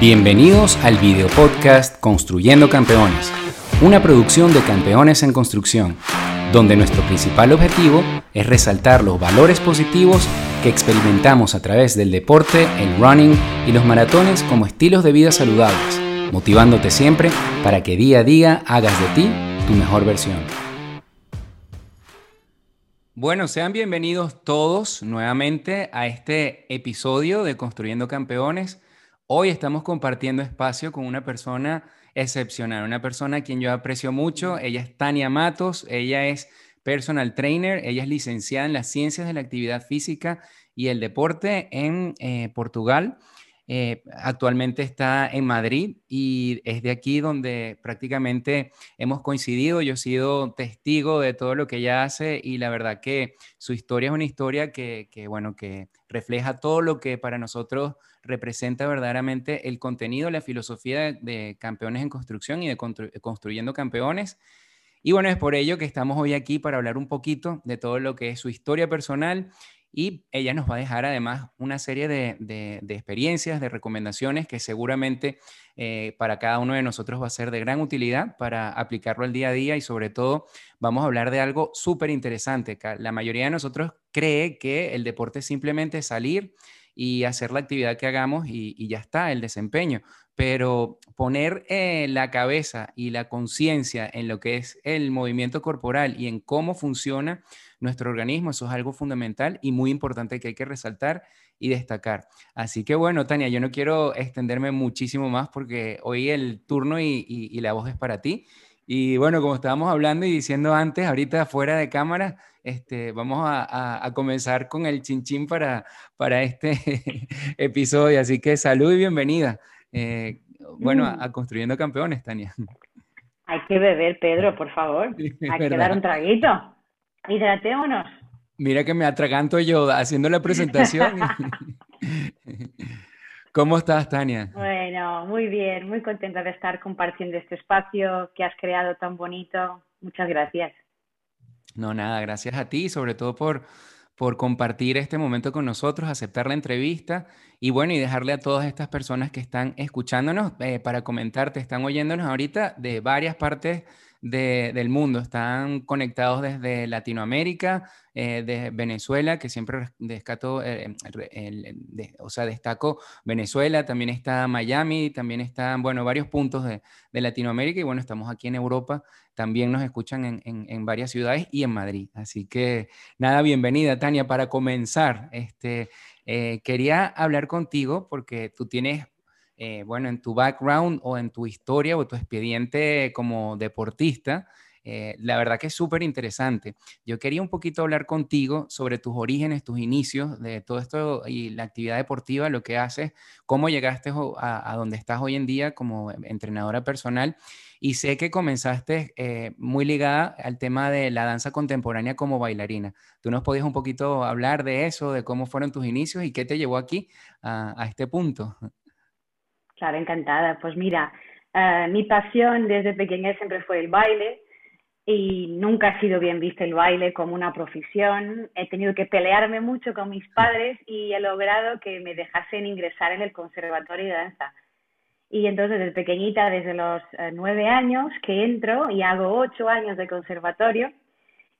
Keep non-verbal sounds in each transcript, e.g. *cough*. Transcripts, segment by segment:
Bienvenidos al video podcast Construyendo Campeones, una producción de Campeones en Construcción, donde nuestro principal objetivo es resaltar los valores positivos que experimentamos a través del deporte, el running y los maratones como estilos de vida saludables, motivándote siempre para que día a día hagas de ti tu mejor versión. Bueno, sean bienvenidos todos nuevamente a este episodio de Construyendo Campeones. Hoy estamos compartiendo espacio con una persona excepcional, una persona a quien yo aprecio mucho. Ella es Tania Matos, ella es personal trainer, ella es licenciada en las ciencias de la actividad física y el deporte en eh, Portugal. Eh, actualmente está en Madrid y es de aquí donde prácticamente hemos coincidido. Yo he sido testigo de todo lo que ella hace y la verdad que su historia es una historia que, bueno, que refleja todo lo que para nosotros representa verdaderamente el contenido, la filosofía de, campeones en construcción y de construyendo campeones. Y bueno, es por ello que estamos hoy aquí para hablar un poquito de todo lo que es su historia personal y ella nos va a dejar además una serie de, experiencias, de recomendaciones que seguramente eh, para cada uno de nosotros va a ser de gran utilidad para aplicarlo al día a día y sobre todo vamos a hablar de algo súper interesante. La mayoría de nosotros cree que el deporte es simplemente salir y hacer la actividad que hagamos y, ya está, el desempeño. Pero poner eh, la cabeza y la conciencia en lo que es el movimiento corporal y en cómo funciona nuestro organismo. Eso es algo fundamental y muy importante que hay que resaltar y destacar. Así que bueno, Tania, yo no quiero extenderme muchísimo más porque hoy el turno y, la voz es para ti. Y bueno, como estábamos hablando y diciendo antes, ahorita fuera de cámara, este, vamos a, comenzar con el chinchín para, para este *laughs* episodio. Así que salud y bienvenida. Eh, bueno, a, mm. Construyendo Campeones, Tania. Hay que beber, Pedro, *laughs* por favor. Hay que dar un traguito. Hidratémonos. Mira que me atraganto yo haciendo la presentación. *laughs* ¿Cómo estás, Tania? Bueno, muy bien, muy contenta de estar compartiendo este espacio que has creado tan bonito. Muchas gracias. No, nada, gracias a ti, sobre todo por, por compartir este momento con nosotros, aceptar la entrevista y bueno, y dejarle a todas estas personas que están escuchándonos eh, para comentarte, están oyéndonos ahorita de varias partes del mundo. Están conectados desde Latinoamérica, eh, de Venezuela, que siempre descato, eh, o sea, destaco Venezuela, también está Miami, también están, bueno, varios puntos de, Latinoamérica y bueno, estamos aquí en Europa, también nos escuchan en, en, varias ciudades y en Madrid. Así que nada, bienvenida Tania. Para comenzar, este, eh, quería hablar contigo porque tú tienes eh, bueno, en tu background o en tu historia o tu expediente como deportista, eh, la verdad que es súper interesante. Yo quería un poquito hablar contigo sobre tus orígenes, tus inicios de todo esto y la actividad deportiva, lo que haces, cómo llegaste a, donde estás hoy en día como entrenadora personal. Y sé que comenzaste eh, muy ligada al tema de la danza contemporánea como bailarina. ¿Tú nos podías un poquito hablar de eso, de cómo fueron tus inicios y qué te llevó aquí a este punto? Claro, encantada. Pues mira, eh, mi pasión desde pequeña siempre fue el baile y nunca ha sido bien visto el baile como una profesión. He tenido que pelearme mucho con mis padres y he logrado que me dejasen ingresar en el conservatorio de danza. Y entonces desde pequeñita, desde los eh, nueve años que entro y hago ocho años de conservatorio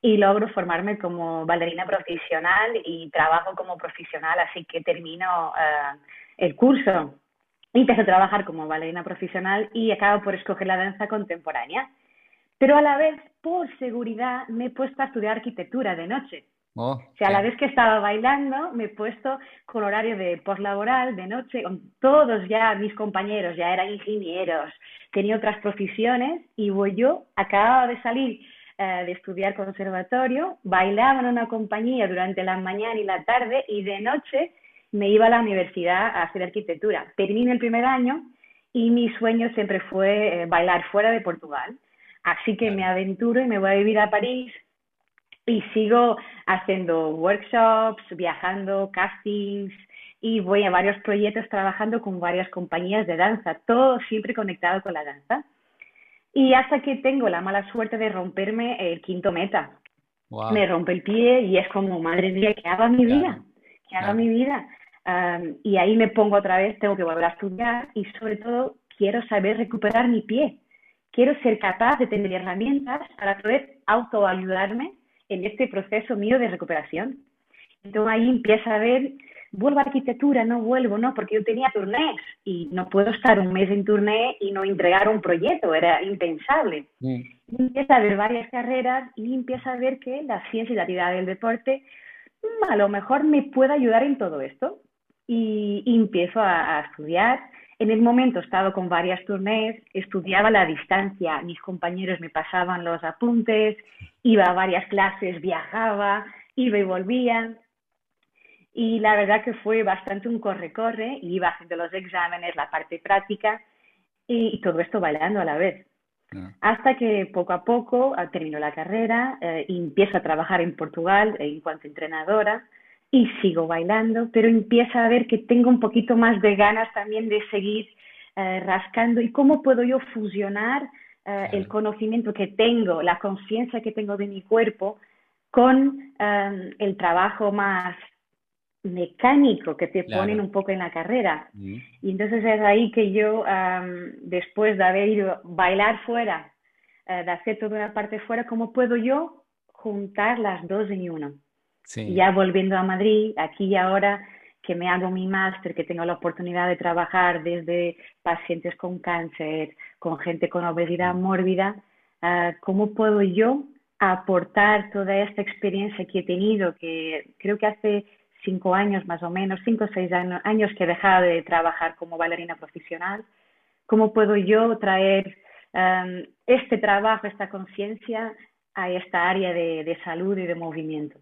y logro formarme como bailarina profesional y trabajo como profesional, así que termino eh, el curso empecé a trabajar como bailarina profesional y acabo por escoger la danza contemporánea. Pero a la vez, por seguridad, me he puesto a estudiar arquitectura de noche. Oh, o sea, a la vez que estaba bailando, me he puesto con horario de postlaboral, de noche, con todos ya mis compañeros, ya eran ingenieros, tenía otras profesiones y voy yo, acababa de salir eh, de estudiar conservatorio, bailaba en una compañía durante la mañana y la tarde y de noche me iba a la universidad a hacer arquitectura. Terminé el primer año y mi sueño siempre fue eh, bailar fuera de Portugal. Así que me aventuro y me voy a vivir a París y sigo haciendo workshops, viajando, castings y voy a varios proyectos trabajando con varias compañías de danza, todo siempre conectado con la danza. Y hasta que tengo la mala suerte de romperme el quinto meta. Me rompe el pie y es como, madre mía, ¿qué hago mi vida? ¿Qué hago mi vida? y ahí me pongo otra vez, tengo que volver a estudiar y sobre todo quiero saber recuperar mi pie. Quiero ser capaz de tener herramientas para poder autoayudarme en este proceso mío de recuperación. Entonces ahí empieza a ver, vuelvo a arquitectura, no vuelvo, no, porque yo tenía turnés y no puedo estar un mes en turné y no entregar un proyecto, era impensable. Mm. Y empieza a ver varias carreras y empieza a ver que la ciencia y la actividad del deporte mm, a lo mejor me puede ayudar en todo esto. Y, empiezo a, a, estudiar. En el momento he estado con varias turnés, estudiaba a la distancia, mis compañeros me pasaban los apuntes, iba a varias clases, viajaba, iba y volvía. Y la verdad que fue bastante un corre-corre, iba haciendo los exámenes, la parte práctica y, todo esto bailando a la vez. Ah. Hasta que poco a poco ah, terminó la carrera eh, y empiezo a trabajar en Portugal en cuanto entrenadora y sigo bailando, pero empieza a ver que tengo un poquito más de ganas también de seguir eh, rascando y cómo puedo yo fusionar eh, el conocimiento que tengo, la conciencia que tengo de mi cuerpo con el trabajo más mecánico que te ponen un poco en la carrera. Mm. Y entonces es ahí que yo, después de haber ido a bailar fuera, eh, de hacer toda una parte fuera, ¿cómo puedo yo juntar las dos en uno? Ya volviendo a Madrid, aquí y ahora que me hago mi máster, que tengo la oportunidad de trabajar desde pacientes con cáncer, con gente con obesidad mm. mórbida, ah, ¿cómo puedo yo aportar toda esta experiencia que he tenido, que creo que hace cinco años más o menos, cinco o seis años que he dejado de trabajar como bailarina profesional, ¿cómo puedo yo traer um, este trabajo, esta conciencia a esta área de, salud y de movimiento?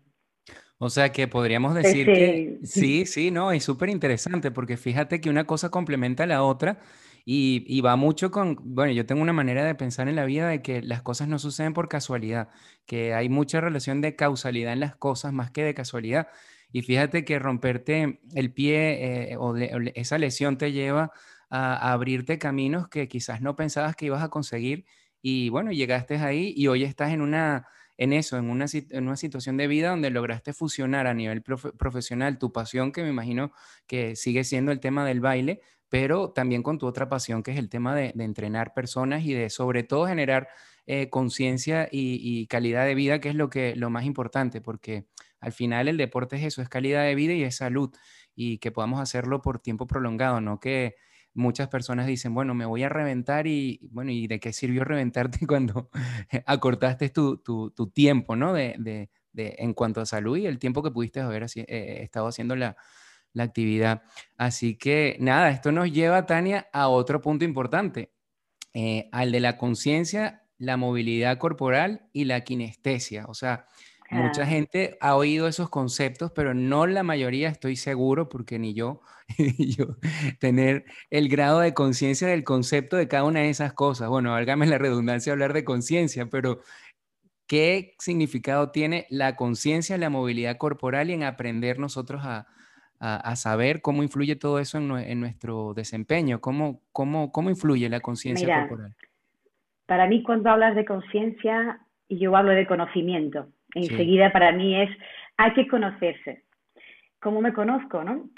O sea que podríamos decir que sí, sí, no, es súper interesante porque fíjate que una cosa complementa a la otra y, y, va mucho con, bueno, yo tengo una manera de pensar en la vida de que las cosas no suceden por casualidad, que hay mucha relación de causalidad en las cosas más que de casualidad. Y fíjate que romperte el pie eh, o, esa lesión te lleva a, abrirte caminos que quizás no pensabas que ibas a conseguir y bueno, llegaste ahí y hoy estás en una en eso, en una, situación de vida donde lograste fusionar a nivel profesional tu pasión, que me imagino que sigue siendo el tema del baile, pero también con tu otra pasión, que es el tema de, entrenar personas y de sobre todo generar eh, conciencia y, y, calidad de vida, que es lo, que, lo más importante, porque al final el deporte es eso, es calidad de vida y es salud y que podamos hacerlo por tiempo prolongado, no que muchas personas dicen, bueno, me voy a reventar y bueno, ¿y de qué sirvió reventarte *laughs* cuando acortaste tu, tu, tiempo, ¿no? De, de, en cuanto a salud y el tiempo que pudiste haber eh, estado haciendo la, la actividad. Así que nada, esto nos lleva, Tania, a otro punto importante, eh, al de la conciencia, la movilidad corporal y la kinestesia. O sea, Mucha gente ha oído esos conceptos, pero no la mayoría, estoy seguro, porque ni yo, *laughs* yo tener el grado de conciencia del concepto de cada una de esas cosas. Bueno, válgame la redundancia hablar de conciencia, pero ¿qué significado tiene la conciencia, la movilidad corporal y en aprender nosotros a, a, saber cómo influye todo eso en, en nuestro desempeño? ¿Cómo, cómo, cómo influye la conciencia corporal? Para mí, cuando hablas de conciencia, yo hablo de conocimiento. Enseguida para mí es, hay que conocerse. ¿Cómo me conozco, no?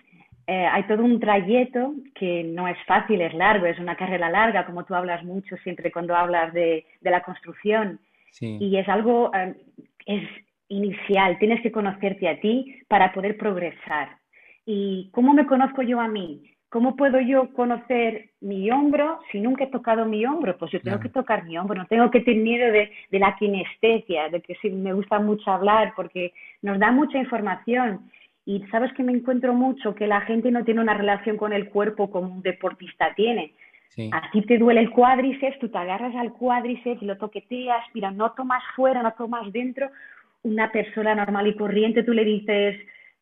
Eh, hay todo un trayecto que no es fácil, es largo, es una carrera larga, como tú hablas mucho siempre cuando hablas de, de la construcción. Y es algo, eh, es inicial, tienes que conocerte a ti para poder progresar. ¿Y cómo me conozco yo a mí? ¿Cómo puedo yo conocer mi hombro si nunca he tocado mi hombro? Pues yo tengo que tocar mi hombro, no tengo que tener miedo de, la kinestesia, de que sí me gusta mucho hablar porque nos da mucha información. Y sabes que me encuentro mucho que la gente no tiene una relación con el cuerpo como un deportista tiene. Así te duele el cuádriceps, tú te agarras al cuádriceps y lo toqueteas, mira, no tomas fuera, no tomas dentro. Una persona normal y corriente, tú le dices,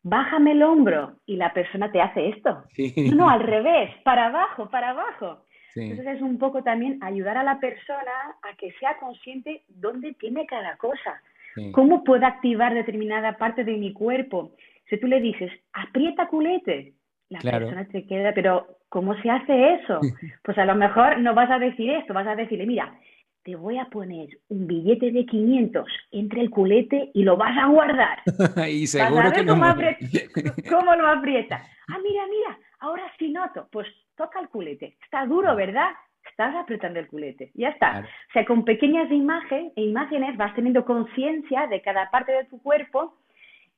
bájame el hombro y la persona te hace esto. No, al revés, para abajo, para abajo. Entonces es un poco también ayudar a la persona a que sea consciente dónde tiene cada cosa, cómo puedo activar determinada parte de mi cuerpo. Si tú le dices, aprieta culete, la persona te queda, pero ¿cómo se hace eso? *laughs* Pues a lo mejor no vas a decir esto, vas a decirle, mira, te voy a poner un billete de 500 entre el culete y lo vas a guardar. *laughs* y seguro que no. *laughs* Cómo, lo aprieta. Ah, mira, mira, ahora sí noto. Pues toca el culete. Está duro, ¿verdad? Estás apretando el culete. Ya está. O sea, con pequeñas imágenes, imágenes vas teniendo conciencia de cada parte de tu cuerpo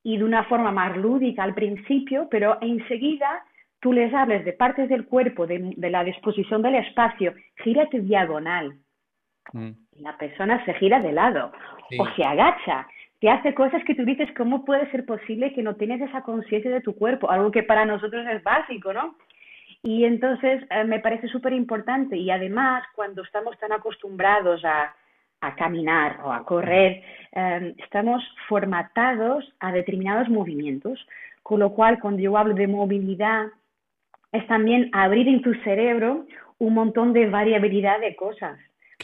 y de una forma más lúdica al principio, pero enseguida tú les hables de partes del cuerpo, de, la disposición del espacio, gírate diagonal. Mm. La persona se gira de lado o se agacha, te hace cosas que tú dices, ¿cómo puede ser posible que no tienes esa conciencia de tu cuerpo? Algo que para nosotros es básico, ¿no? Y entonces eh, me parece súper importante y además cuando estamos tan acostumbrados a, a caminar o a correr, em, estamos formatados a determinados movimientos, con lo cual cuando yo hablo de movilidad es también abrir en tu cerebro un montón de variabilidad de cosas.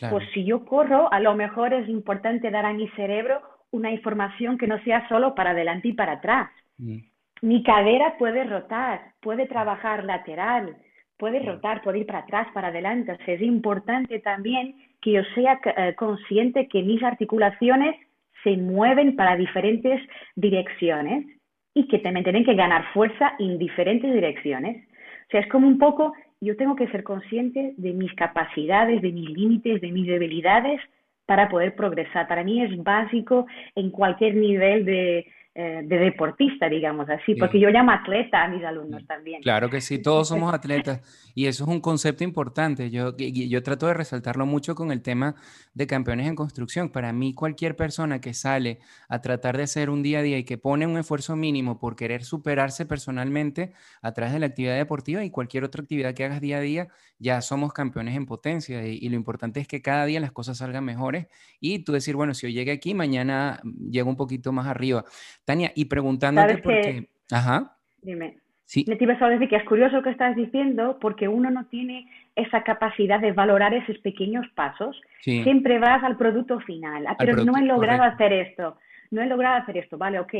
Pues si yo corro, a lo mejor es importante dar a mi cerebro una información que no sea solo para adelante y para atrás. Mm. Mi cadera puede rotar, puede trabajar lateral, puede rotar, puede ir para atrás, para adelante. es importante también que yo sea eh, consciente que mis articulaciones se mueven para diferentes direcciones y que también tienen que ganar fuerza en diferentes direcciones. O sea, es como un poco, yo tengo que ser consciente de mis capacidades, de mis límites, de mis debilidades para poder progresar. Para mí es básico en cualquier nivel de, eh, de deportista, digamos así, porque yo llamo atleta a mis alumnos también. Claro que sí, todos somos atletas y eso es un concepto importante. Yo, yo trato de resaltarlo mucho con el tema de campeones en construcción. Para mí, cualquier persona que sale a tratar de hacer un día a día y que pone un esfuerzo mínimo por querer superarse personalmente a través de la actividad deportiva y cualquier otra actividad que hagas día a día, ya somos campeones en potencia y, y lo importante es que cada día las cosas salgan mejores y tú decir, bueno, si yo llegué aquí, mañana llego un poquito más arriba. Tania, y preguntándote por qué... Ajá. Dime. Sí. Me te iba a decir que es curioso lo que estás diciendo porque uno no tiene esa capacidad de valorar esos pequeños pasos. Siempre vas al producto final. Ah, pero no he logrado hacer esto. No he logrado hacer esto. Vale, ok.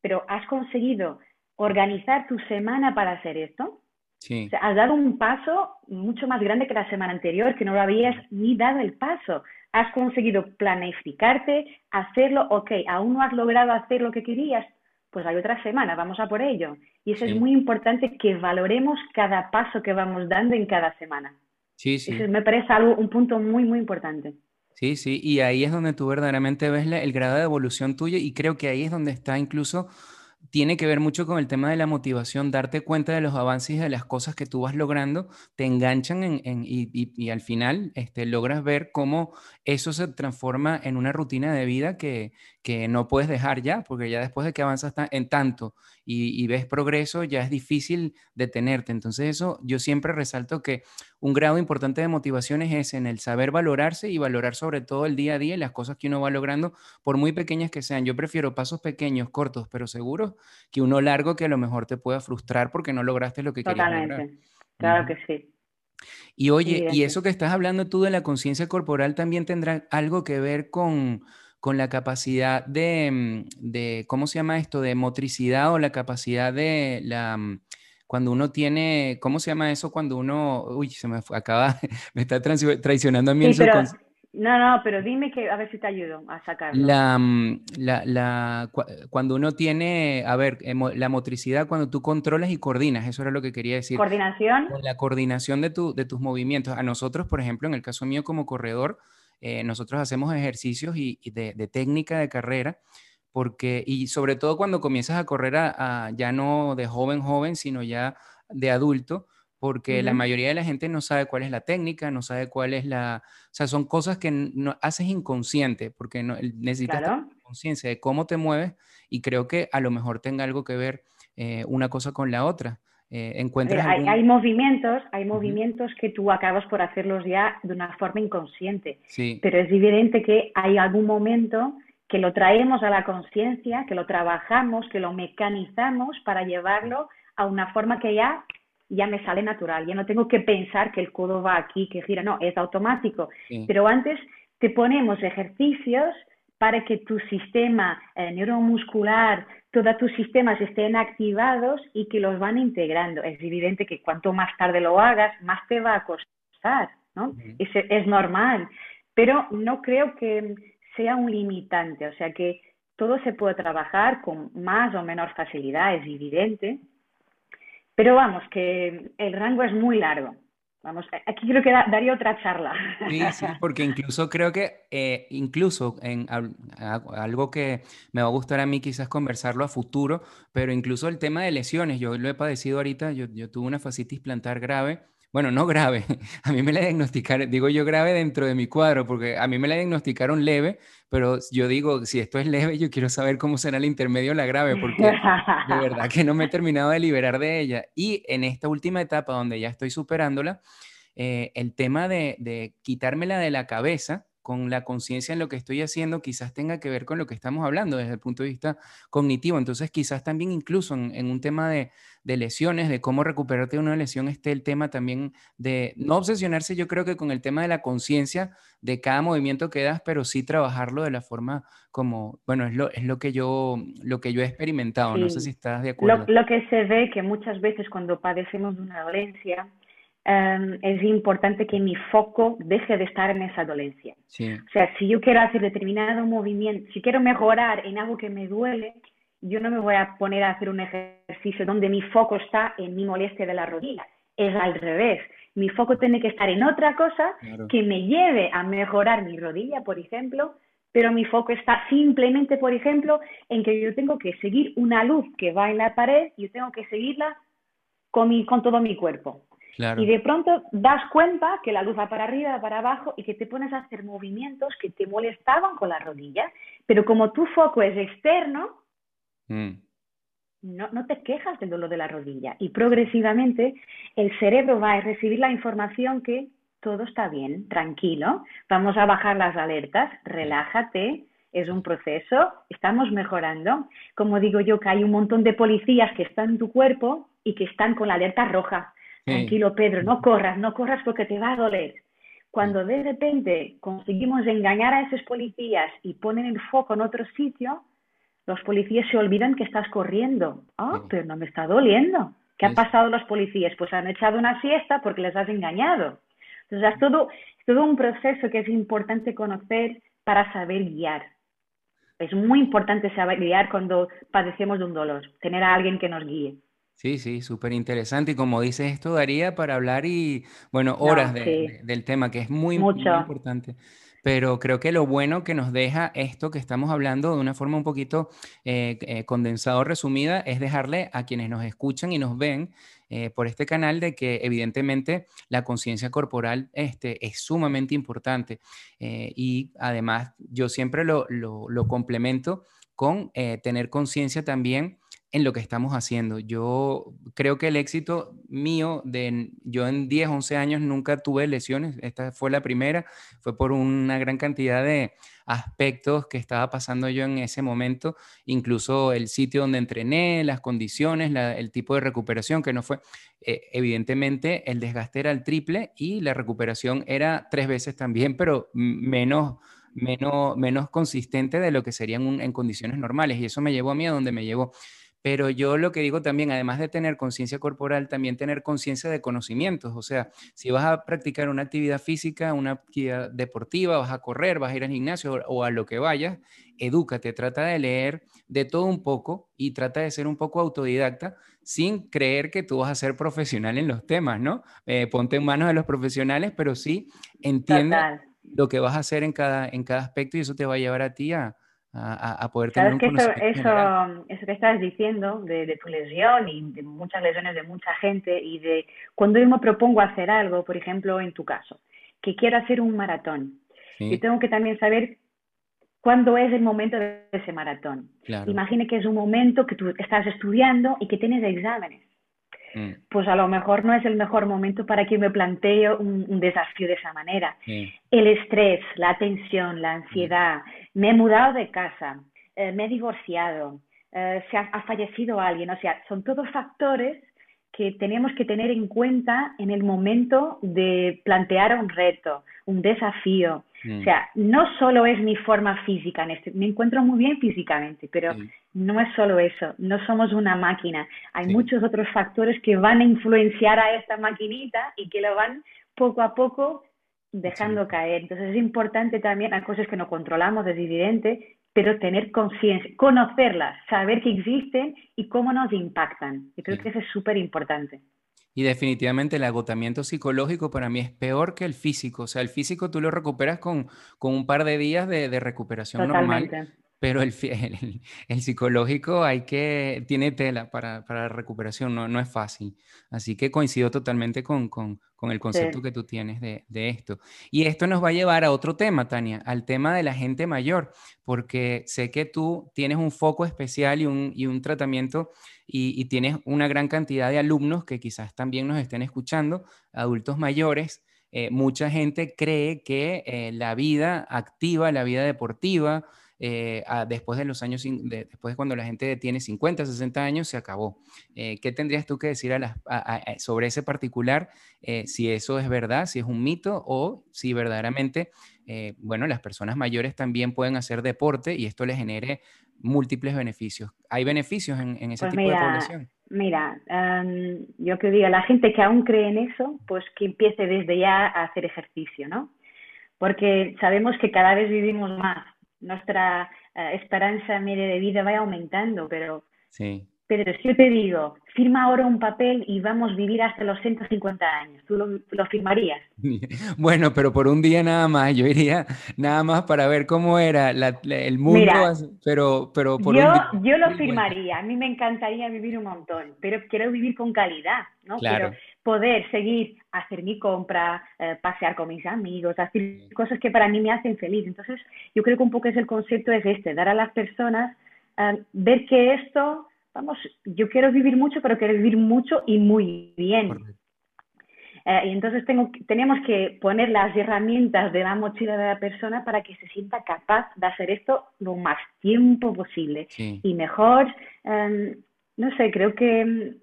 Pero has conseguido organizar tu semana para hacer esto. Sí. O sea, has dado un paso mucho más grande que la semana anterior, que no lo habías ni dado el paso has conseguido planificarte, hacerlo, ok, aún no has logrado hacer lo que querías, pues hay otra semana, vamos a por ello. Y eso es muy importante que valoremos cada paso que vamos dando en cada semana. Sí, sí. Eso me parece algo, un punto muy, muy importante. Sí, sí, y ahí es donde tú verdaderamente ves el grado de evolución tuya y creo que ahí es donde está incluso tiene que ver mucho con el tema de la motivación, darte cuenta de los avances y de las cosas que tú vas logrando, te enganchan en, y, al final este, logras ver cómo eso se transforma en una rutina de vida que, que no puedes dejar ya, porque ya después de que avanzas en tanto y, ves progreso, ya es difícil detenerte. Entonces eso yo siempre resalto que un grado importante de motivación es en el saber valorarse y valorar sobre todo el día a día y las cosas que uno va logrando, por muy pequeñas que sean. Yo prefiero pasos pequeños, cortos, pero seguros, que uno largo que a lo mejor te pueda frustrar porque no lograste lo que querías lograr. Claro que sí. Y oye, y eso que estás hablando tú de la conciencia corporal también tendrá algo que ver con con la capacidad de, de, ¿cómo se llama esto? De motricidad o la capacidad de la, cuando uno tiene, ¿cómo se llama eso? Cuando uno, uy, se me acaba, *laughs* me está traicionando a mí sí, No, no, pero dime que a ver si te ayudo a sacarlo. La, la, la, cuando uno tiene, a ver, la motricidad, cuando tú controlas y coordinas, eso era lo que quería decir. Coordinación. la coordinación de, tu, de tus movimientos. A nosotros, por ejemplo, en el caso mío como corredor, eh, nosotros hacemos ejercicios y, de, técnica de carrera, porque, y sobre todo cuando comienzas a correr ya no de joven, joven, sino ya de adulto, porque la mayoría de la gente no sabe cuál es la técnica, no sabe cuál es la, o sea, son cosas que no, haces inconsciente, porque no, necesitas conciencia de cómo te mueves y creo que a lo mejor tenga algo que ver eh, una cosa con la otra. Eh, hay, movimientos, hay movimientos que tú acabas por hacerlos ya de una forma inconsciente, pero es evidente que hay algún momento que lo traemos a la conciencia, que lo trabajamos, que lo mecanizamos para llevarlo a una forma que ya ya me sale natural, ya no tengo que pensar que el codo va aquí, que gira, no, es automático. Pero antes te ponemos ejercicios para que tu sistema eh, neuromuscular, todos tus sistemas estén activados y que los van integrando. Es evidente que cuanto más tarde lo hagas, más te va a costar, ¿no? es, es normal. pero no creo que sea un limitante, o sea que todo se puede trabajar con más o menor facilidad, es evidente, pero vamos, que el rango es muy largo. Vamos, aquí creo que daría otra charla. Sí, sí, *laughs* porque incluso creo que, eh, incluso en algo que me va a gustar a mí quizás conversarlo a futuro, pero incluso el tema de lesiones, yo lo he padecido ahorita, yo, yo tuve una fascitis plantar grave, bueno, no grave, *laughs* a mí me la diagnosticaron, digo yo grave dentro de mi cuadro, porque a mí me la diagnosticaron leve, pero yo digo, si esto es leve, yo quiero saber cómo será el intermedio la grave, porque de *laughs* verdad que no me he terminado de liberar de ella. Y en esta última etapa donde ya estoy superándola, eh, el tema de, de quitármela de la cabeza, con la conciencia en lo que estoy haciendo, quizás tenga que ver con lo que estamos hablando desde el punto de vista cognitivo. Entonces, quizás también incluso en, un tema de, lesiones, de cómo recuperarte de una lesión, esté el tema también de no obsesionarse, yo creo que con el tema de la conciencia de cada movimiento que das, pero sí trabajarlo de la forma como, bueno, es lo, es lo, que, yo, lo que yo he experimentado. No sé si estás de acuerdo. Lo, lo que se ve que muchas veces cuando padecemos de una dolencia, Em, es importante que mi foco deje de estar en esa dolencia. O sea, si yo quiero hacer determinado movimiento, si quiero mejorar en algo que me duele, yo no me voy a poner a hacer un ejercicio donde mi foco está en mi molestia de la rodilla. Es al revés. Mi foco tiene que estar en otra cosa que me lleve a mejorar mi rodilla, por ejemplo, pero mi foco está simplemente, por ejemplo, en que yo tengo que seguir una luz que va en la pared y yo tengo que seguirla con, mi, con todo mi cuerpo. Y de pronto das cuenta que la luz va para arriba, para abajo y que te pones a hacer movimientos que te molestaban con la rodilla, pero como tu foco es externo, mm. no, no te quejas del dolor de la rodilla. Y progresivamente el cerebro va a recibir la información que todo está bien, tranquilo, vamos a bajar las alertas, relájate, es un proceso, estamos mejorando. Como digo yo, que hay un montón de policías que están en tu cuerpo y que están con la alerta roja Tranquilo, Pedro, no corras, no corras porque te va a doler. Cuando de repente conseguimos engañar a esos policías y ponen el foco en otro sitio, los policías se olvidan que estás corriendo. Ah, pero no me está doliendo. ¿Qué han pasado los policías? Pues han echado una siesta porque les has engañado. Entonces es todo, es todo un proceso que es importante conocer para saber guiar. Es muy importante saber guiar cuando padecemos de un dolor, tener a alguien que nos guíe. Sí, sí, súper interesante. Y como dices, esto daría para hablar y, bueno, horas del tema, que es muy, muy importante. Pero creo que lo bueno que nos deja esto que estamos hablando de una forma un poquito eh, eh, condensada o resumida es dejarle a quienes nos escuchan y nos ven eh, por este canal de que evidentemente la conciencia corporal este, es sumamente importante. y además yo siempre lo, lo, lo complemento con tener conciencia también en lo que estamos haciendo. Yo creo que el éxito mío, de, yo en 10, 11 años nunca tuve lesiones, esta fue la primera, fue por una gran cantidad de aspectos que estaba pasando yo en ese momento, incluso el sitio donde entrené, las condiciones, el tipo de recuperación, que no fue, eh, evidentemente el desgaste era el triple y la recuperación era tres veces también, pero menos menos, menos consistente de lo que serían en condiciones normales. Y eso me llevó a mí a donde me llevó. Pero yo lo que digo también, además de tener conciencia corporal, también tener conciencia de conocimientos. O sea, si vas a practicar una actividad física, una actividad deportiva, vas a correr, vas a ir al gimnasio o a lo que vayas, edúcate, trata de leer de todo un poco y trata de ser un poco autodidacta sin creer que tú vas a ser profesional en los temas, ¿no? Eh, ponte en manos de los profesionales, pero sí entiende lo que vas a hacer en cada, en cada aspecto y eso te va a llevar a ti a, a, poder tener un que eso, eso, eso, que estás diciendo de, tu lesión y de muchas lesiones de mucha gente y de cuando yo me propongo hacer algo, por ejemplo, en tu caso, que quiero hacer un maratón, y tengo que también saber cuándo es el momento de ese maratón. Imagine que es un momento que tú estás estudiando y que tienes exámenes. Mm. Pues a lo mejor no es el mejor momento para que me plantee un, desafío de esa manera. El estrés, la tensión, la ansiedad, me he mudado de casa, eh, me he divorciado, eh, se ha, fallecido alguien, o sea, son todos factores que tenemos que tener en cuenta en el momento de plantear un reto, un desafío. O sea, no solo es mi forma física, en este, me encuentro muy bien físicamente, pero no es solo eso, no somos una máquina. Hay muchos otros factores que van a influenciar a esta maquinita y que lo van poco a poco dejando caer. Entonces es importante también, hay cosas que no controlamos, es evidente, pero tener conciencia, conocerlas, saber que existen y cómo nos impactan. Y creo que eso es súper importante. Y definitivamente el agotamiento psicológico para mí es peor que el físico. O sea, el físico tú lo recuperas con, con un par de días de, de recuperación normal. Pero *laughs* el, el, psicológico hay que, tiene tela para, para la recuperación, no, no, es fácil. Así que coincido totalmente con, con, con el concepto que tú tienes de, de, esto. Y esto nos va a llevar a otro tema, Tania, al tema de la gente mayor, porque sé que tú tienes un foco especial y un, y un tratamiento y, y, tienes una gran cantidad de alumnos que quizás también nos estén escuchando, adultos mayores. Eh, mucha gente cree que eh, la vida activa, la vida deportiva, eh, después de los años, después de cuando la gente tiene 50, 60 años, se acabó. Eh, ¿Qué tendrías tú que decir sobre ese particular? Eh, si eso es verdad, si es un mito o si verdaderamente, bueno, las personas mayores también pueden hacer deporte y esto les genere múltiples beneficios. ¿Hay beneficios en, ese pues tipo de población? Mira, em, yo que digo, la gente que aún cree en eso, pues que empiece desde ya a hacer ejercicio, ¿no? Porque sabemos que cada vez vivimos más nuestra eh, esperanza media de vida va aumentando, pero, sí. Pero si yo te digo, firma ahora un papel y vamos a vivir hasta los 150 años, ¿tú lo, firmarías? *laughs* Bueno, pero por un día nada más, yo iría nada más para ver cómo era el mundo, pero, pero por yo, un día, Yo lo firmaría, a mí me encantaría vivir un montón, pero quiero vivir con calidad, ¿no? Claro poder seguir, hacer mi compra, eh, pasear con mis amigos, hacer cosas que para mí me hacen feliz. Entonces, yo creo que un poco es el concepto es este, dar a las personas, eh, ver que esto, vamos, yo quiero vivir mucho, pero quiero vivir mucho y muy bien. Eh, y entonces tengo, tenemos que poner las herramientas de la mochila de la persona para que se sienta capaz de hacer esto lo más tiempo posible. Y mejor, no sé, creo que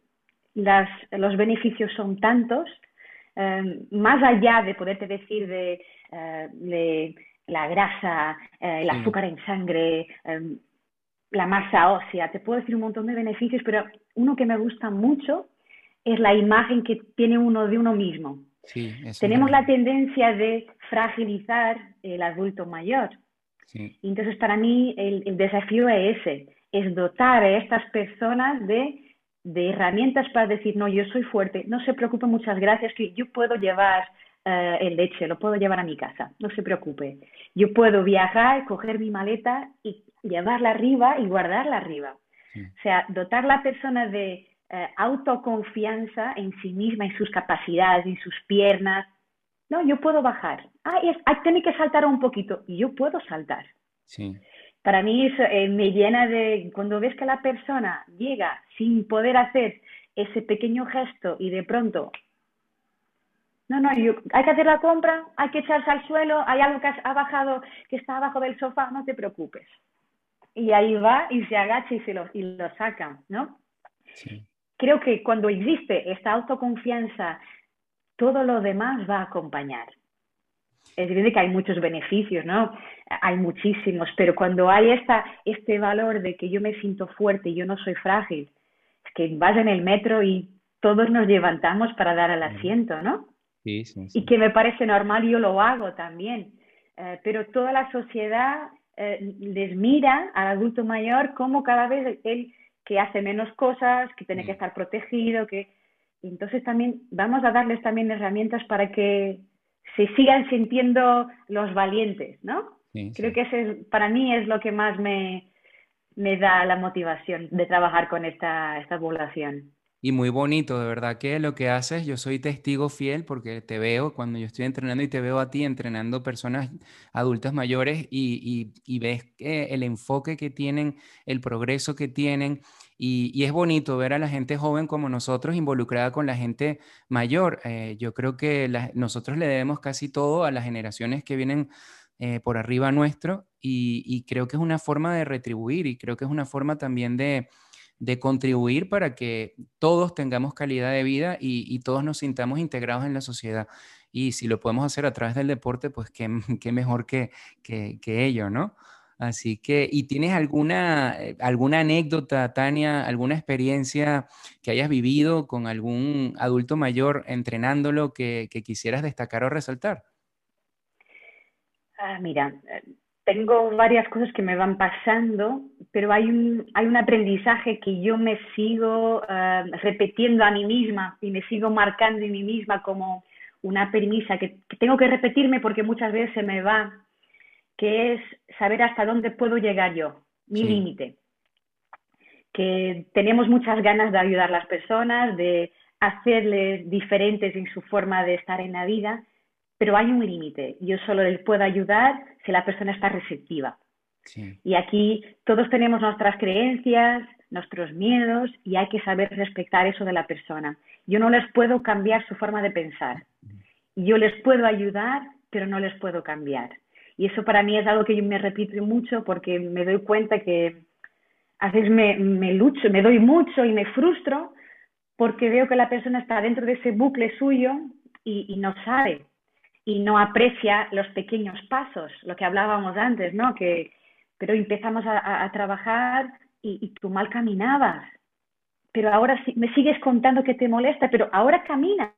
las, los beneficios son tantos, em, más allá de poderte decir de, eh, la grasa, eh, el azúcar en sangre, em, la masa ósea, te puedo decir un montón de beneficios, pero uno que me gusta mucho es la imagen que tiene uno de uno mismo. Tenemos la tendencia de fragilizar el adulto mayor. Entonces, para mí, el, el desafío es ese, es dotar a estas personas de de herramientas para decir, no, yo soy fuerte, no se preocupe, muchas gracias, que yo puedo llevar eh, el leche, lo puedo llevar a mi casa, no se preocupe. Yo puedo viajar, coger mi maleta y llevarla arriba y guardarla arriba. O sea, dotar a la persona de eh, autoconfianza en sí misma, en sus capacidades, en sus piernas. No, yo puedo bajar. Ah, es, tiene que saltar un poquito. Y yo puedo saltar. Sí para mí eso, eh, me llena de, cuando ves que la persona llega sin poder hacer ese pequeño gesto y de pronto, no, no, hay que hacer la compra, hay que echarse al suelo, hay algo que ha bajado, que está abajo del sofá, no te preocupes. Y ahí va y se agacha y, se lo, y lo saca, ¿no? Creo que cuando existe esta autoconfianza, todo lo demás va a acompañar es evidente que hay muchos beneficios, ¿no? Hay muchísimos, pero cuando hay esta, este valor de que yo me siento fuerte y yo no soy frágil, es que vas en el metro y todos nos levantamos para dar al asiento, ¿no? Sí, sí, sí. Y que me parece normal, yo lo hago también. Eh, pero toda la sociedad eh, les mira al adulto mayor como cada vez él que hace menos cosas, que tiene que estar protegido, que entonces también vamos a darles también herramientas para que se sigan sintiendo los valientes, ¿no? Creo que ese para mí es lo que más me, me da la motivación de trabajar con esta, esta población. Y muy bonito, de verdad que lo que haces, yo soy testigo fiel porque te veo cuando yo estoy entrenando y te veo a ti entrenando personas adultas mayores y, y, y ves el enfoque que tienen, el progreso que tienen y, es bonito ver a la gente joven como nosotros involucrada con la gente mayor. Eh, yo creo que nosotros le debemos casi todo a las generaciones que vienen eh, por arriba nuestro y, creo que es una forma de retribuir y creo que es una forma también de, contribuir para que todos tengamos calidad de vida y, todos nos sintamos integrados en la sociedad. Y si lo podemos hacer a través del deporte, pues *laughs* qué, mejor que, que, que ello, ¿no? Así que, ¿y tienes alguna, eh, alguna anécdota, Tania, alguna experiencia que hayas vivido con algún adulto mayor entrenándolo que, quisieras destacar o resaltar? Ah, mira, tengo varias cosas que me van pasando, pero hay un, hay un aprendizaje que yo me sigo uh, repitiendo a mí misma y me sigo marcando en mí misma como una premisa que, que, tengo que repetirme porque muchas veces se me va, que es saber hasta dónde puedo llegar yo, mi sí. límite. Que tenemos muchas ganas de ayudar a las personas, de hacerles diferentes en su forma de estar en la vida, pero hay un límite. Yo solo les puedo ayudar si la persona está receptiva. Sí. Y aquí todos tenemos nuestras creencias, nuestros miedos y hay que saber respetar eso de la persona. Yo no les puedo cambiar su forma de pensar. Yo les puedo ayudar, pero no les puedo cambiar. Y eso para mí es algo que yo me repito mucho porque me doy cuenta que a veces me, me lucho, me doy mucho y me frustro porque veo que la persona está dentro de ese bucle suyo y, y no sabe y no aprecia los pequeños pasos, lo que hablábamos antes, ¿no? Que, pero empezamos a, a, a trabajar y, y, tú mal caminabas, pero ahora sí, me sigues contando que te molesta, pero ahora caminas,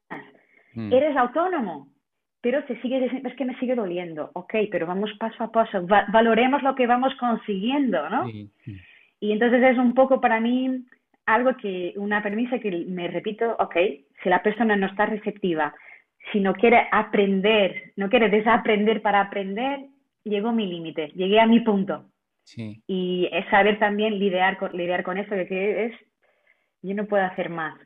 mm. eres autónomo, pero te sigue diciendo, es que me sigue doliendo, ok, pero vamos paso a paso, va, valoremos lo que vamos consiguiendo, ¿no? Sí. Y entonces es un poco para mí algo que, una premisa que me repito, ok, si la persona no está receptiva, si no quiere aprender, no quiere desaprender para aprender, llegó mi límite, llegué a mi punto. Sí. Y es saber también lidiar con, lidiar con eso, de que es, yo no puedo hacer más.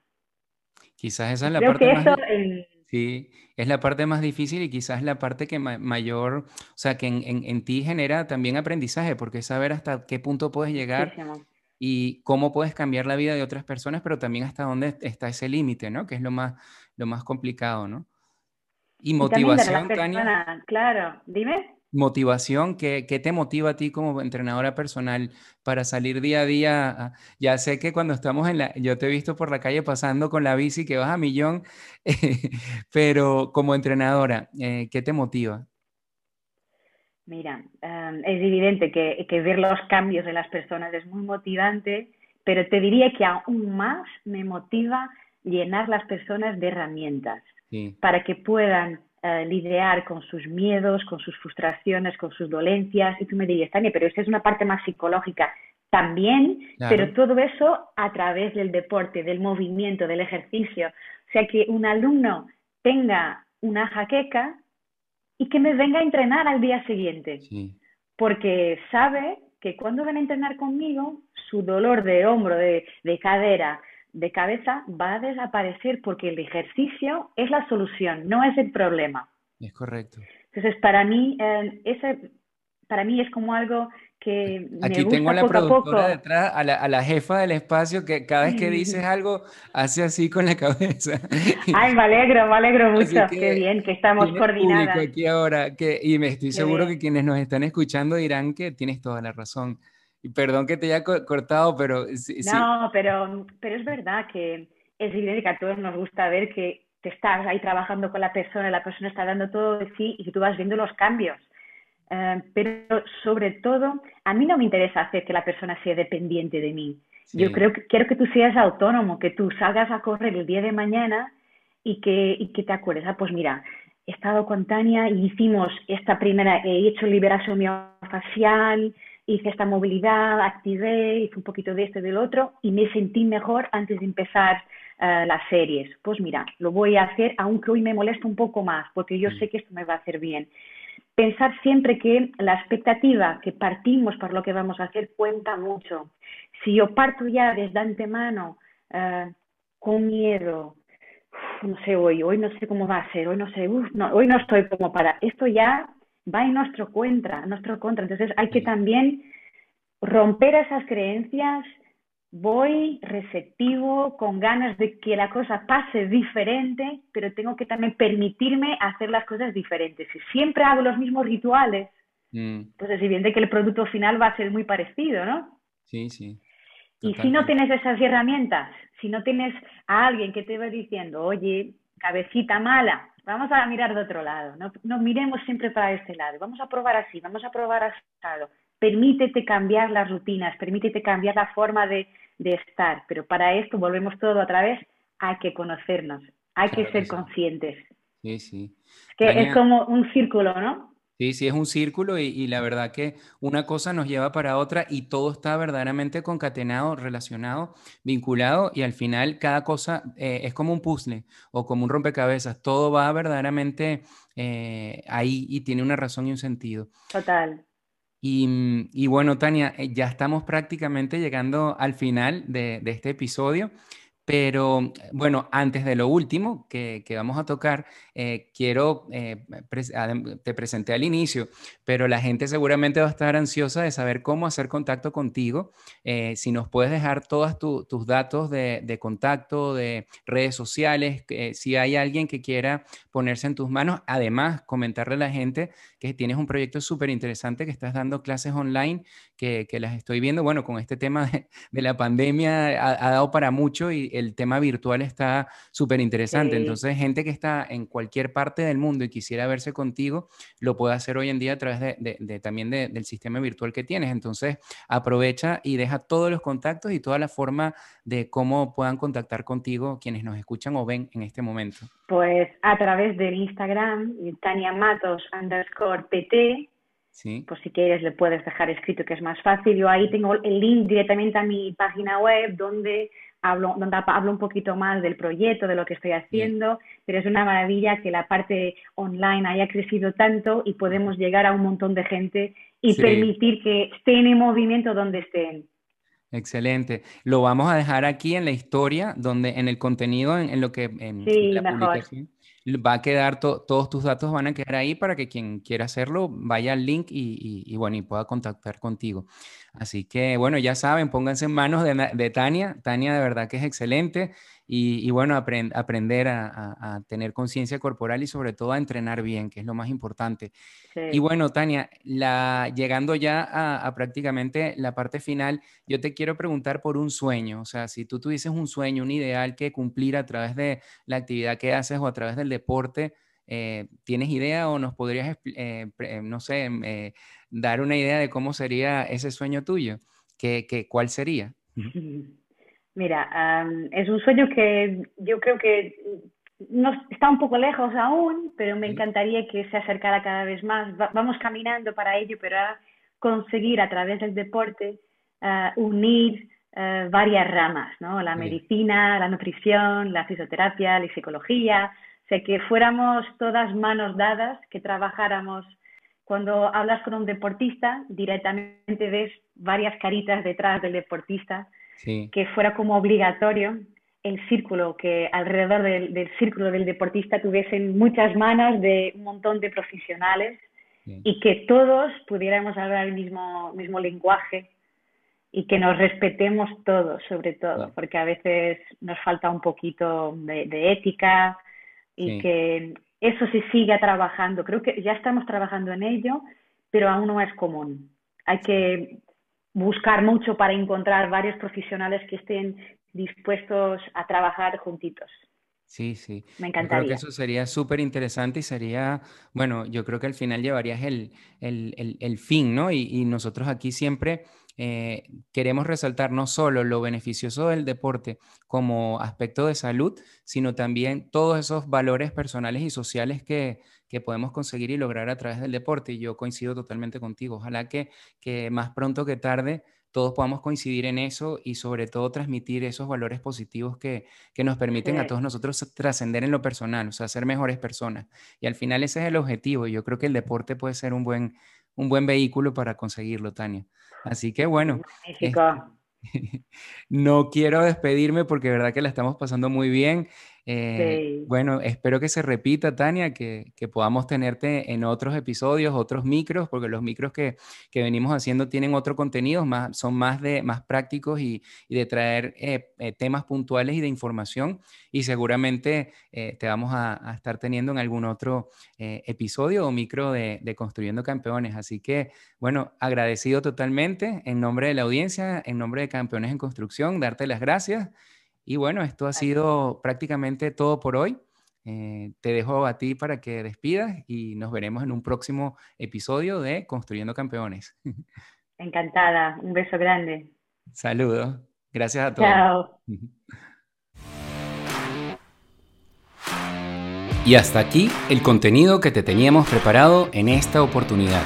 Quizás esa es la Creo parte más... En... Sí, es la parte más difícil y quizás la parte que ma mayor, o sea, que en, en, en, ti genera también aprendizaje, porque es saber hasta qué punto puedes llegar y cómo puedes cambiar la vida de otras personas, pero también hasta dónde está ese límite, ¿no? Que es lo más, lo más complicado, ¿no? Y motivación, y Tania. Claro, dime. Motivación, ¿qué, ¿qué, te motiva a ti como entrenadora personal para salir día a día? Ya sé que cuando estamos en la, yo te he visto por la calle pasando con la bici que vas a millón, *laughs* pero como entrenadora, eh, ¿qué te motiva? Mira, um, es evidente que, que ver los cambios de las personas es muy motivante, pero te diría que aún más me motiva llenar las personas de herramientas sí. para que puedan uh, lidiar con sus miedos, con sus frustraciones, con sus dolencias. Y tú me dirías, Tania, pero esa es una parte más psicológica. También, claro. pero todo eso a través del deporte, del movimiento, del ejercicio. O sea, que un alumno tenga una jaqueca y que me venga a entrenar al día siguiente. Sí. Porque sabe que cuando van a entrenar conmigo, su dolor de hombro, de, de cadera, de cabeza va a desaparecer porque el ejercicio es la solución, no es el problema. Es correcto. Entonces, para mí, eh, ese, para mí es como algo que Aquí me tengo a la poco productora a poco. detrás, a la, a la, jefa del espacio, que cada vez que *laughs* dices algo, hace así con la cabeza. *laughs* Ay, me alegro, me alegro mucho. Que Qué bien, que estamos coordinadas. aquí ahora, que, y me estoy Qué seguro bien. que quienes nos están escuchando dirán que tienes toda la razón. Y perdón que te haya cortado, pero... Sí, no, sí. Pero, pero es verdad que es evidente que a todos nos gusta ver que te estás ahí trabajando con la persona, la persona está dando todo de sí y que tú vas viendo los cambios. Uh, pero sobre todo, a mí no me interesa hacer que la persona sea dependiente de mí. Sí. Yo creo que quiero que tú seas autónomo, que tú salgas a correr el día de mañana y que, y que te acuerdes, ah, pues mira, he estado con Tania y hicimos esta primera, he hecho liberación miofascial, hice esta movilidad, activé, hice un poquito de esto y del otro y me sentí mejor antes de empezar uh, las series. Pues mira, lo voy a hacer aunque hoy me molesta un poco más porque yo sé que esto me va a hacer bien. Pensar siempre que la expectativa que partimos por lo que vamos a hacer cuenta mucho. Si yo parto ya desde antemano uh, con miedo, no sé hoy, hoy no sé cómo va a ser, hoy no sé, uf, no, hoy no estoy como para, esto ya va en nuestro contra, nuestro contra. Entonces hay que también romper esas creencias, voy receptivo, con ganas de que la cosa pase diferente, pero tengo que también permitirme hacer las cosas diferentes. Si siempre hago los mismos rituales, mm. pues es evidente que el producto final va a ser muy parecido, ¿no? Sí, sí. Y si no tienes esas herramientas, si no tienes a alguien que te va diciendo, oye, cabecita mala, vamos a mirar de otro lado, no, no miremos siempre para este lado, vamos a probar así, vamos a probar así. Permítete cambiar las rutinas, permítete cambiar la forma de, de estar, pero para esto volvemos todo otra vez, hay que conocernos, hay claro que ser que sí. conscientes. Sí, sí. Que es como un círculo, ¿no? Sí, sí, es un círculo y, la verdad que una cosa nos lleva para otra y todo está verdaderamente concatenado, relacionado, vinculado y al final cada cosa eh, es como un puzzle o como un rompecabezas, todo va verdaderamente eh, ahí y tiene una razón y un sentido. Total. Y, bueno, Tania, eh, ya estamos prácticamente llegando al final de, de este episodio. Pero bueno, antes de lo último que, vamos a tocar, eh, quiero, eh, te presenté al inicio, pero la gente seguramente va a estar ansiosa de saber cómo hacer contacto contigo. Eh, si nos puedes dejar todos tus datos de, de, contacto, de redes sociales, si hay alguien que quiera ponerse en tus manos, además comentarle a la gente que tienes un proyecto súper interesante, que estás dando clases online, que, las estoy viendo, bueno, con este tema de, la pandemia ha, ha, dado para mucho y el tema virtual está súper interesante. Entonces, gente que está en cualquier parte del mundo y quisiera verse contigo, lo puede hacer hoy en día a través de, también del sistema virtual que tienes. Entonces, aprovecha y deja todos los contactos y toda la forma de cómo puedan contactar contigo quienes nos escuchan o ven en este momento. Pues a través del Instagram, Tania Matos underscore PT, Sí. Pues si quieres le puedes dejar escrito que es más fácil. Yo ahí tengo el link directamente a mi página web donde hablo, donde hablo un poquito más del proyecto, de lo que estoy haciendo, pero es una maravilla que la parte online haya crecido tanto y podemos llegar a un montón de gente y permitir que estén en movimiento donde estén. Excelente. Lo vamos a dejar aquí en la historia, donde en el contenido, en, lo que en la publicación va a quedar, todos tus datos van a quedar ahí para que quien quiera hacerlo vaya al link y, bueno, y pueda contactar contigo. Así que bueno, ya saben, pónganse en manos de, Tania. Tania de verdad que es excelente y, bueno, aprender a, tener conciencia corporal y sobre todo a entrenar bien, que es lo más importante. Y bueno, Tania, la, llegando ya a, prácticamente la parte final, yo te quiero preguntar por un sueño. O sea, si tú tuvieses un sueño, un ideal que cumplir a través de la actividad que haces o a través del deporte, eh, ¿tienes idea o nos podrías, eh, no sé, eh, dar una idea de cómo sería ese sueño tuyo? ¿Qué, qué, cuál sería? Mira, es un sueño que yo creo que no, está un poco lejos aún, pero me encantaría que se acercara cada vez más. vamos caminando para ello, pero a conseguir a través del deporte eh, unir eh, varias ramas, ¿no? La medicina, la nutrición, la fisioterapia, la psicología, sea, que fuéramos todas manos dadas, que trabajáramos. Cuando hablas con un deportista, directamente ves varias caritas detrás del deportista que fuera como obligatorio el círculo, que alrededor del, círculo del deportista tuviesen muchas manos de un montón de profesionales y que todos pudiéramos hablar el mismo, mismo lenguaje y que nos respetemos todos, sobre todo, porque a veces nos falta un poquito de, ética y que eso se siga trabajando. Creo que ya estamos trabajando en ello, pero aún no es común. Hay que buscar mucho para encontrar varios profesionales que estén dispuestos a trabajar juntitos. Sí, sí. Me encantaría. creo que eso sería súper interesante y sería, bueno, yo creo que al final llevarías el, el, el, fin, ¿no? Y, y, nosotros aquí siempre eh, queremos resaltar no solo lo beneficioso del deporte como aspecto de salud, sino también todos esos valores personales y sociales que, que podemos conseguir y lograr a través del deporte. Y yo coincido totalmente contigo. Ojalá que, que más pronto que tarde todos podamos coincidir en eso y sobre todo transmitir esos valores positivos que, que nos permiten a todos nosotros trascender en lo personal, o sea, ser mejores personas. Y al final ese es el objetivo. Y yo creo que el deporte puede ser un buen, un buen vehículo para conseguirlo, Tania. Así que bueno. *laughs* no quiero despedirme porque de verdad que la estamos pasando muy bien. Eh, bueno, espero que se repita, Tania, que, podamos tenerte en otros episodios, otros micros, porque los micros que, venimos haciendo tienen otro contenido, más, son más, de, más prácticos y, de traer eh, eh, temas puntuales y de información. Y seguramente te vamos a, estar teniendo en algún otro episodio o micro de, de Construyendo Campeones. Así que, bueno, agradecido totalmente en nombre de la audiencia, en nombre de Campeones en Construcción, darte las gracias. Y bueno, esto ha sido prácticamente todo por hoy. Eh, te dejo a ti para que despidas y nos veremos en un próximo episodio de Construyendo Campeones. *laughs* Encantada, un beso grande. Saludos, gracias a todos. Chao. *laughs* Y hasta aquí el contenido que te teníamos preparado en esta oportunidad.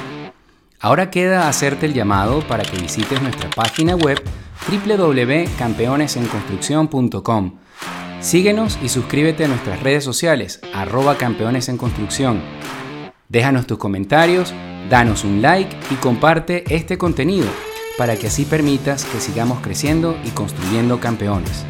Ahora queda hacerte el llamado para que visites nuestra página web www.campeonesenconstrucción.com. Síguenos y suscríbete a nuestras redes sociales, arroba campeones en construcción. Déjanos tus comentarios, danos un like y comparte este contenido para que así permitas que sigamos creciendo y construyendo campeones.